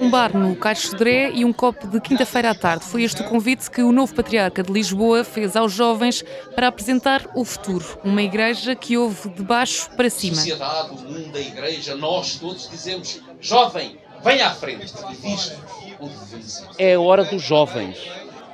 Um bar no Caixo Sodré e um copo de quinta-feira à tarde. Foi este o convite que o novo patriarca de Lisboa fez aos jovens para apresentar o futuro. Uma igreja que houve de baixo para cima. A sociedade, o mundo, a igreja, nós todos dizemos: jovem, venha à frente e diz É a hora dos jovens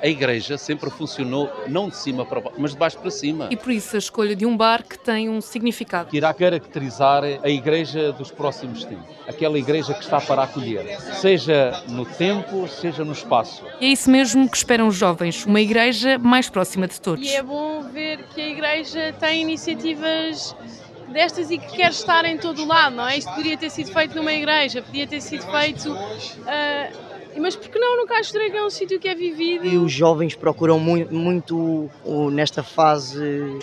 a Igreja sempre funcionou não de cima para baixo, mas de baixo para cima. E por isso a escolha de um bar que tem um significado. Que irá caracterizar a Igreja dos próximos tempos. Aquela Igreja que está para acolher, seja no tempo, seja no espaço. E é isso mesmo que esperam os jovens, uma Igreja mais próxima de todos. E é bom ver que a Igreja tem iniciativas destas e que quer estar em todo o lado, não é? Isto poderia ter sido feito numa igreja, podia ter sido feito uh, mas porque não no Castro é um sítio que é vivido? E os jovens procuram muito, muito, nesta fase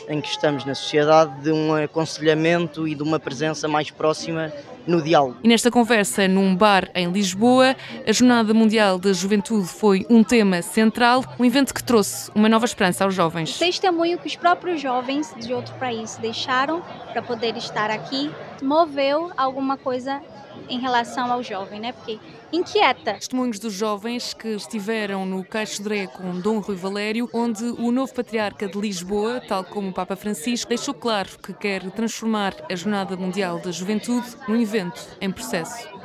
em que estamos na sociedade, de um aconselhamento e de uma presença mais próxima no diálogo. E nesta conversa num bar em Lisboa, a Jornada Mundial da Juventude foi um tema central, um evento que trouxe uma nova esperança aos jovens. Testemunho que os próprios jovens de outro país deixaram para poder estar aqui, moveu alguma coisa em relação ao jovem, né? Porque inquieta. Testemunhos dos jovens que estiveram no Caixo Dré com Dom Rui Valério, onde o novo patriarca de Lisboa, tal como o Papa Francisco, deixou claro que quer transformar a Jornada Mundial da Juventude num evento em processo.